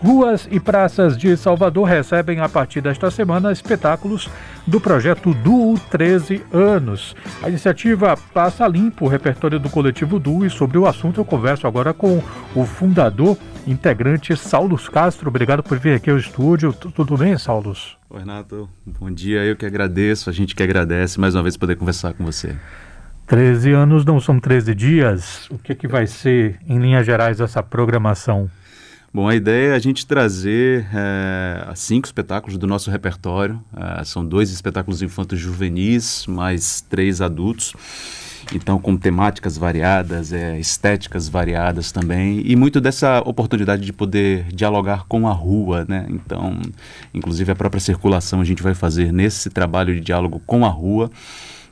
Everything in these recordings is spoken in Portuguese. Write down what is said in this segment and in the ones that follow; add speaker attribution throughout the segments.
Speaker 1: Ruas e praças de Salvador recebem a partir desta semana espetáculos do projeto Duo 13 Anos. A iniciativa passa limpo o repertório do coletivo Duo e sobre o assunto eu converso agora com o fundador, integrante Saulos Castro. Obrigado por vir aqui ao estúdio. Tudo bem, Saulos?
Speaker 2: Oi, Renato. Bom dia. Eu que agradeço. A gente que agradece mais uma vez poder conversar com você.
Speaker 1: 13 anos não são 13 dias. O que, que vai ser, em linhas gerais, essa programação?
Speaker 2: Bom, a ideia é a gente trazer é, cinco espetáculos do nosso repertório. É, são dois espetáculos infantos juvenis, mais três adultos. Então, com temáticas variadas, é, estéticas variadas também, e muito dessa oportunidade de poder dialogar com a rua, né? Então, inclusive a própria circulação a gente vai fazer nesse trabalho de diálogo com a rua,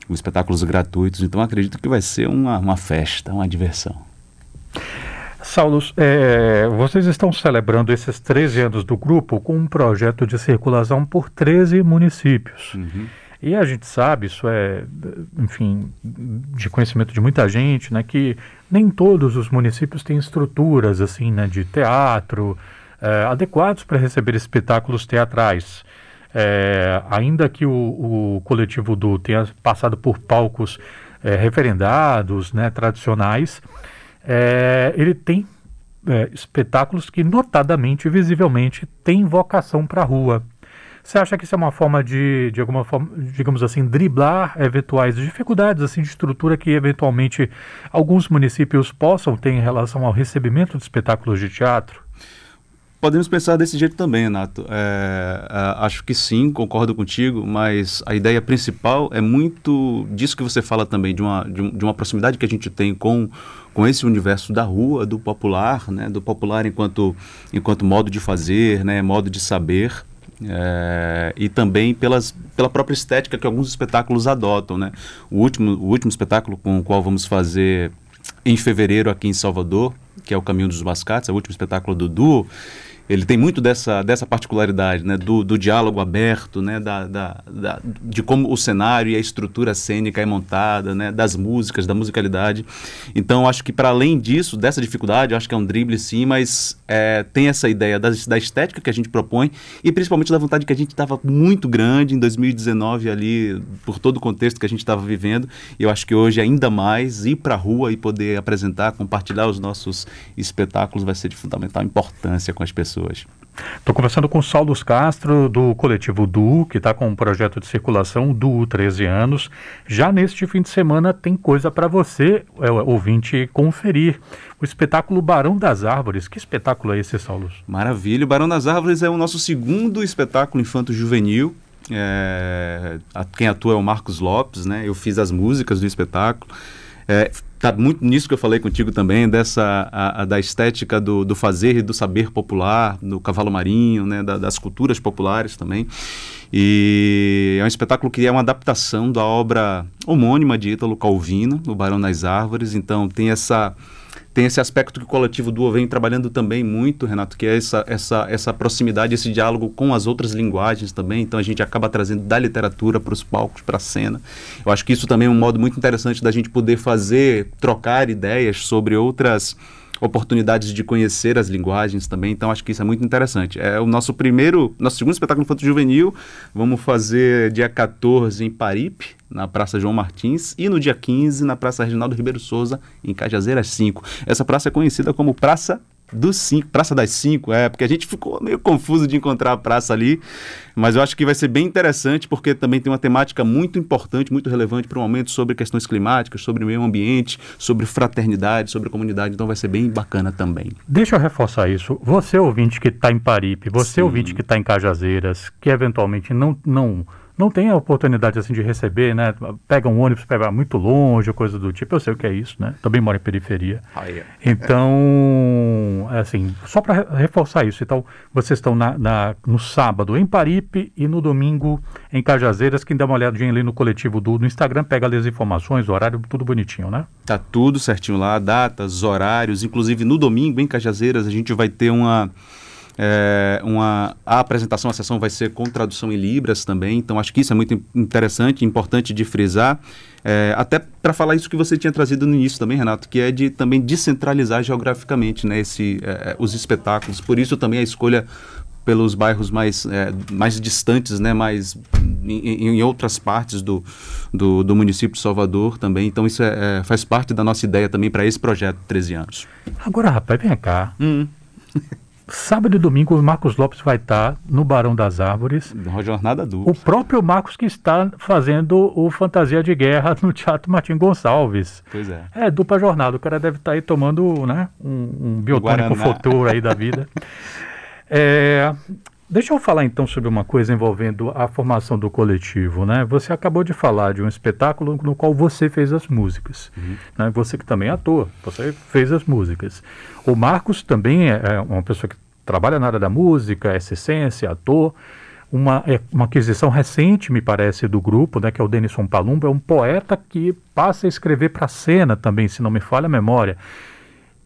Speaker 2: com espetáculos gratuitos. Então, acredito que vai ser uma, uma festa, uma diversão.
Speaker 1: Saulo, é, vocês estão celebrando esses 13 anos do grupo com um projeto de circulação por 13 municípios. Uhum. E a gente sabe, isso é, enfim, de conhecimento de muita gente, né, que nem todos os municípios têm estruturas assim, né, de teatro é, adequados para receber espetáculos teatrais. É, ainda que o, o, coletivo do tenha passado por palcos é, referendados, né, tradicionais, é, ele tem é, espetáculos que notadamente, visivelmente, têm vocação para a rua. Você acha que isso é uma forma de, de alguma forma, digamos assim, driblar eventuais dificuldades assim de estrutura que eventualmente alguns municípios possam ter em relação ao recebimento de espetáculos de teatro?
Speaker 2: Podemos pensar desse jeito também, Renato. É, é, acho que sim, concordo contigo, mas a ideia principal é muito disso que você fala também, de uma, de, de uma proximidade que a gente tem com, com esse universo da rua, do popular, né, do popular enquanto, enquanto modo de fazer, né, modo de saber. É, e também pelas, pela própria estética que alguns espetáculos adotam. Né? O, último, o último espetáculo com o qual vamos fazer em fevereiro aqui em Salvador, que é o Caminho dos Mascates, é o último espetáculo do duo, ele tem muito dessa, dessa particularidade, né? do, do diálogo aberto, né? Da, da, da, de como o cenário e a estrutura cênica é montada, né? das músicas, da musicalidade. Então, acho que para além disso, dessa dificuldade, acho que é um drible sim, mas é, tem essa ideia da, da estética que a gente propõe e principalmente da vontade que a gente estava muito grande em 2019 ali, por todo o contexto que a gente estava vivendo. Eu acho que hoje ainda mais ir para a rua e poder apresentar, compartilhar os nossos espetáculos vai ser de fundamental importância com as pessoas pessoas.
Speaker 1: Estou conversando com o Saulo Castro, do coletivo DU, que está com um projeto de circulação DU 13 anos. Já neste fim de semana tem coisa para você, é, ouvinte, conferir. O espetáculo Barão das Árvores. Que espetáculo é esse, Saulo?
Speaker 2: Maravilha. O Barão das Árvores é o nosso segundo espetáculo infanto-juvenil. É, quem atua é o Marcos Lopes, né? Eu fiz as músicas do espetáculo. É, tá muito nisso que eu falei contigo também, dessa a, a, da estética do, do, fazer e do saber popular, do cavalo marinho, né, da, das culturas populares também. E é um espetáculo que é uma adaptação da obra homônima de Ítalo Calvino, O Barão das Árvores. Então tem essa tem esse aspecto que o coletivo Duo vem trabalhando também muito, Renato, que é essa, essa, essa proximidade, esse diálogo com as outras linguagens também. Então a gente acaba trazendo da literatura para os palcos, para a cena. Eu acho que isso também é um modo muito interessante da gente poder fazer, trocar ideias sobre outras oportunidades de conhecer as linguagens também, então acho que isso é muito interessante. É o nosso primeiro, nosso segundo espetáculo infanto juvenil, vamos fazer dia 14 em Paripe, na Praça João Martins, e no dia 15 na Praça Reginaldo Ribeiro Souza, em Cajazeiras 5. Essa praça é conhecida como Praça dos cinco, Praça das Cinco, é, porque a gente ficou meio confuso de encontrar a praça ali, mas eu acho que vai ser bem interessante, porque também tem uma temática muito importante, muito relevante para o momento sobre questões climáticas, sobre meio ambiente, sobre fraternidade, sobre comunidade, então vai ser bem bacana também.
Speaker 1: Deixa eu reforçar isso. Você ouvinte que está em Paripe, você Sim. ouvinte que está em Cajazeiras, que eventualmente não, não não tem a oportunidade assim de receber, né? Pega um ônibus, pega muito longe, coisa do tipo. Eu sei o que é isso, né? Também moro em periferia. Ah, yeah. Então, é assim, só para reforçar isso. Então, vocês estão na, na, no sábado em Paripe e no domingo em Cajazeiras. Quem dá uma olhadinha ali no coletivo do no Instagram, pega ali as informações, o horário, tudo bonitinho, né?
Speaker 2: Tá tudo certinho lá, datas, horários. Inclusive no domingo em Cajazeiras a gente vai ter uma É, uma, a apresentação, a sessão vai ser com tradução em Libras também, então acho que isso é muito interessante, importante de frisar. É, até para falar isso que você tinha trazido no início também, Renato, que é de também descentralizar geograficamente né, esse, é, os espetáculos. Por isso também a escolha pelos bairros mais, é, mais distantes, né, mais em, em outras partes do, do, do, município de Salvador também. Então isso é, é faz parte da nossa ideia também para esse projeto 13 anos.
Speaker 1: Agora, rapaz, vem cá. Hum. Sábado e domingo o Marcos Lopes vai estar no Barão das Árvores.
Speaker 2: Uma jornada dupla.
Speaker 1: O próprio Marcos que está fazendo o Fantasia de Guerra no Teatro Martim Gonçalves.
Speaker 2: Pois é.
Speaker 1: É, dupla jornada. O cara deve estar aí tomando né, um, um biotônico futuro aí da vida. É, deixa eu falar então sobre uma coisa envolvendo a formação do coletivo, né? Você acabou de falar de um espetáculo no qual você fez as músicas, uhum. né? Você que também é ator, você fez as músicas. O Marcos também é, é uma pessoa que trabalha na área da música, é essência, ator. Uma, é uma aquisição recente, me parece, do grupo, né, que é o Denison Palumbo, é um poeta que passa a escrever para a cena também, se não me falha a memória.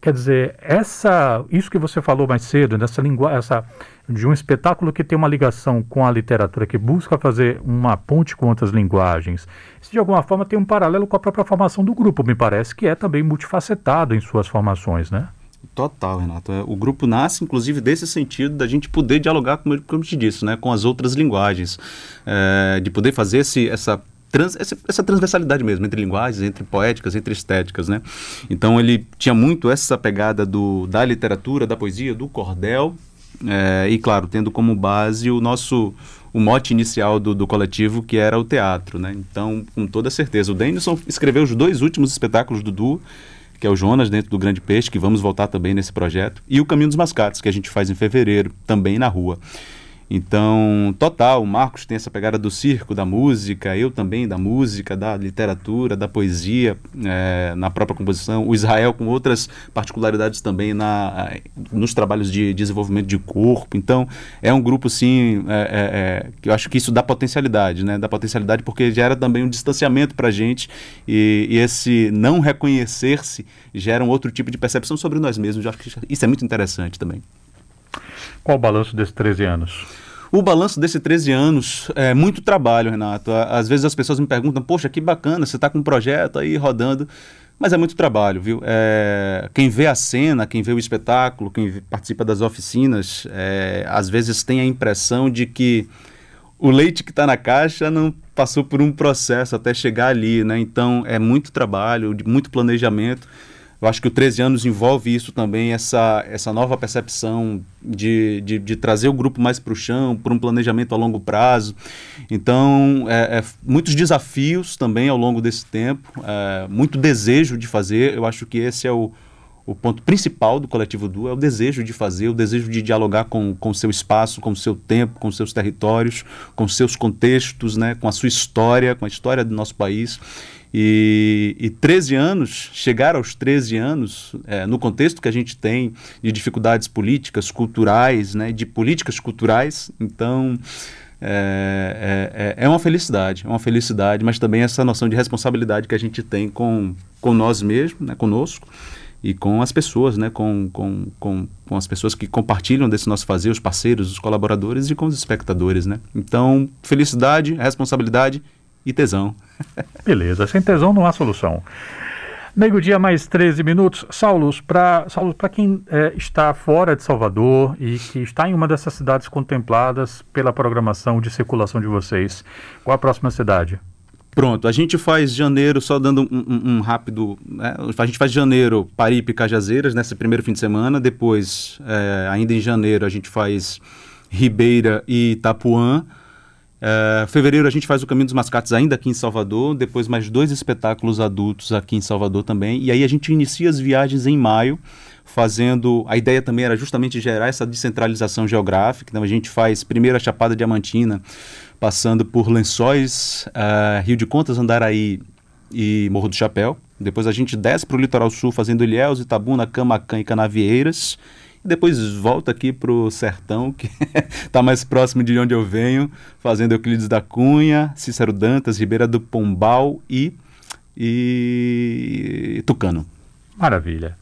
Speaker 1: Quer dizer, essa, isso que você falou mais cedo, dessa linguagem, essa de um espetáculo que tem uma ligação com a literatura, que busca fazer uma ponte com outras linguagens, isso de alguma forma tem um paralelo com a própria formação do grupo, me parece, que é também multifacetado em suas formações, né?
Speaker 2: Total, Renato. É, o grupo nasce, inclusive, desse sentido da gente poder dialogar, como eu te disse, né, com as outras linguagens, é, de poder fazer esse, essa trans, essa, essa, transversalidade mesmo, entre linguagens, entre poéticas, entre estéticas, né? Então ele tinha muito essa pegada do, da literatura, da poesia, do cordel, é, e claro, tendo como base o nosso o mote inicial do, do coletivo, que era o teatro, né? Então, com toda certeza. O Denison escreveu os dois últimos espetáculos do duo, que é o Jonas dentro do Grande Peixe, que vamos voltar também nesse projeto, e o Caminho dos Mascates, que a gente faz em fevereiro, também na rua. Então, total, o Marcos tem essa pegada do circo, da música, eu também da música, da literatura, da poesia, é, na própria composição. O Israel com outras particularidades também na, nos trabalhos de desenvolvimento de corpo. Então, é um grupo, sim, é, é, é que eu acho que isso dá potencialidade, né? Dá potencialidade porque gera também um distanciamento para a gente e, e, esse não reconhecer-se gera um outro tipo de percepção sobre nós mesmos. Eu acho que isso é muito interessante também.
Speaker 1: Qual o balanço desses 13 anos?
Speaker 2: O balanço desses 13 anos é muito trabalho, Renato. Às vezes as pessoas me perguntam, poxa, que bacana, você está com um projeto aí rodando. Mas é muito trabalho, viu? É, quem vê a cena, quem vê o espetáculo, quem participa das oficinas, é, às vezes tem a impressão de que o leite que está na caixa não passou por um processo até chegar ali, né? Então é muito trabalho, muito planejamento. Eu acho que o 13 anos envolve isso também, essa, essa nova percepção de, de, de trazer o grupo mais para o chão, para um planejamento a longo prazo. Então, é, é, muitos desafios também ao longo desse tempo, é, muito desejo de fazer. Eu acho que esse é o, o ponto principal do Coletivo Du, é o desejo de fazer, o desejo de dialogar com o seu espaço, com o seu tempo, com seus territórios, com seus contextos, né, com a sua história, com a história do nosso país. E, e 13 anos, chegar aos 13 anos, é, no contexto que a gente tem de dificuldades políticas, culturais, né, de políticas culturais, então é, é, é, uma felicidade, é uma felicidade, mas também essa noção de responsabilidade que a gente tem com, com nós mesmos, né, conosco, e com as pessoas, né, com, com, com, com as pessoas que compartilham desse nosso fazer, os parceiros, os colaboradores e com os espectadores. Né? Então, felicidade, responsabilidade e tesão.
Speaker 1: Beleza, sem tesão não há solução. Meio-dia mais 13 minutos. Saulos, para Saulos, quem é, está fora de Salvador e que está em uma dessas cidades contempladas pela programação de circulação de vocês, qual a próxima cidade?
Speaker 2: Pronto, a gente faz janeiro, só dando um, um, um rápido. Né? A gente faz janeiro Paripe e Cajazeiras, nesse primeiro fim de semana. Depois, é, ainda em janeiro, a gente faz Ribeira e Itapuã. Uh, fevereiro a gente faz o Caminho dos Mascates ainda aqui em Salvador, depois mais dois espetáculos adultos aqui em Salvador também, e aí a gente inicia as viagens em maio, fazendo. A ideia também era justamente gerar essa descentralização geográfica, então a gente faz primeiro a Chapada Diamantina, passando por Lençóis, uh, Rio de Contas, Andaraí e Morro do Chapéu. Depois a gente desce para o litoral sul, fazendo Ilhéus, Itabuna, Camacan e Canavieiras e depois volta aqui para o sertão, que está mais próximo de onde eu venho, fazendo Euclides da Cunha, Cícero Dantas, Ribeira do Pombal e, e Tucano.
Speaker 1: Maravilha.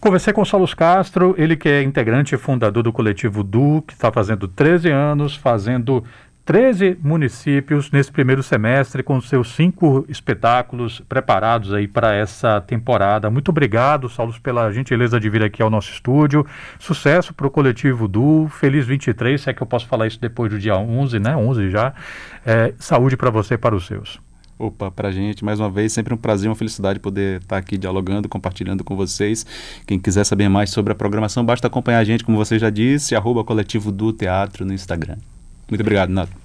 Speaker 1: Conversei com o Saulo Castro, ele que é integrante e fundador do coletivo Du, que está fazendo 13 anos, fazendo 13 municípios nesse primeiro semestre, com seus cinco espetáculos preparados aí para essa temporada. Muito obrigado, Saulo, pela gentileza de vir aqui ao nosso estúdio. Sucesso para o coletivo Du, feliz 23, se é que eu posso falar isso depois do dia 11, né? 11 já. É, saúde para você e para os seus.
Speaker 2: Opa, pra gente, mais uma vez, sempre um prazer, uma felicidade poder estar aqui dialogando, compartilhando com vocês. Quem quiser saber mais sobre a programação, basta acompanhar a gente, como você já disse, arroba coletivo do teatro no Instagram. Muito obrigado, Nato.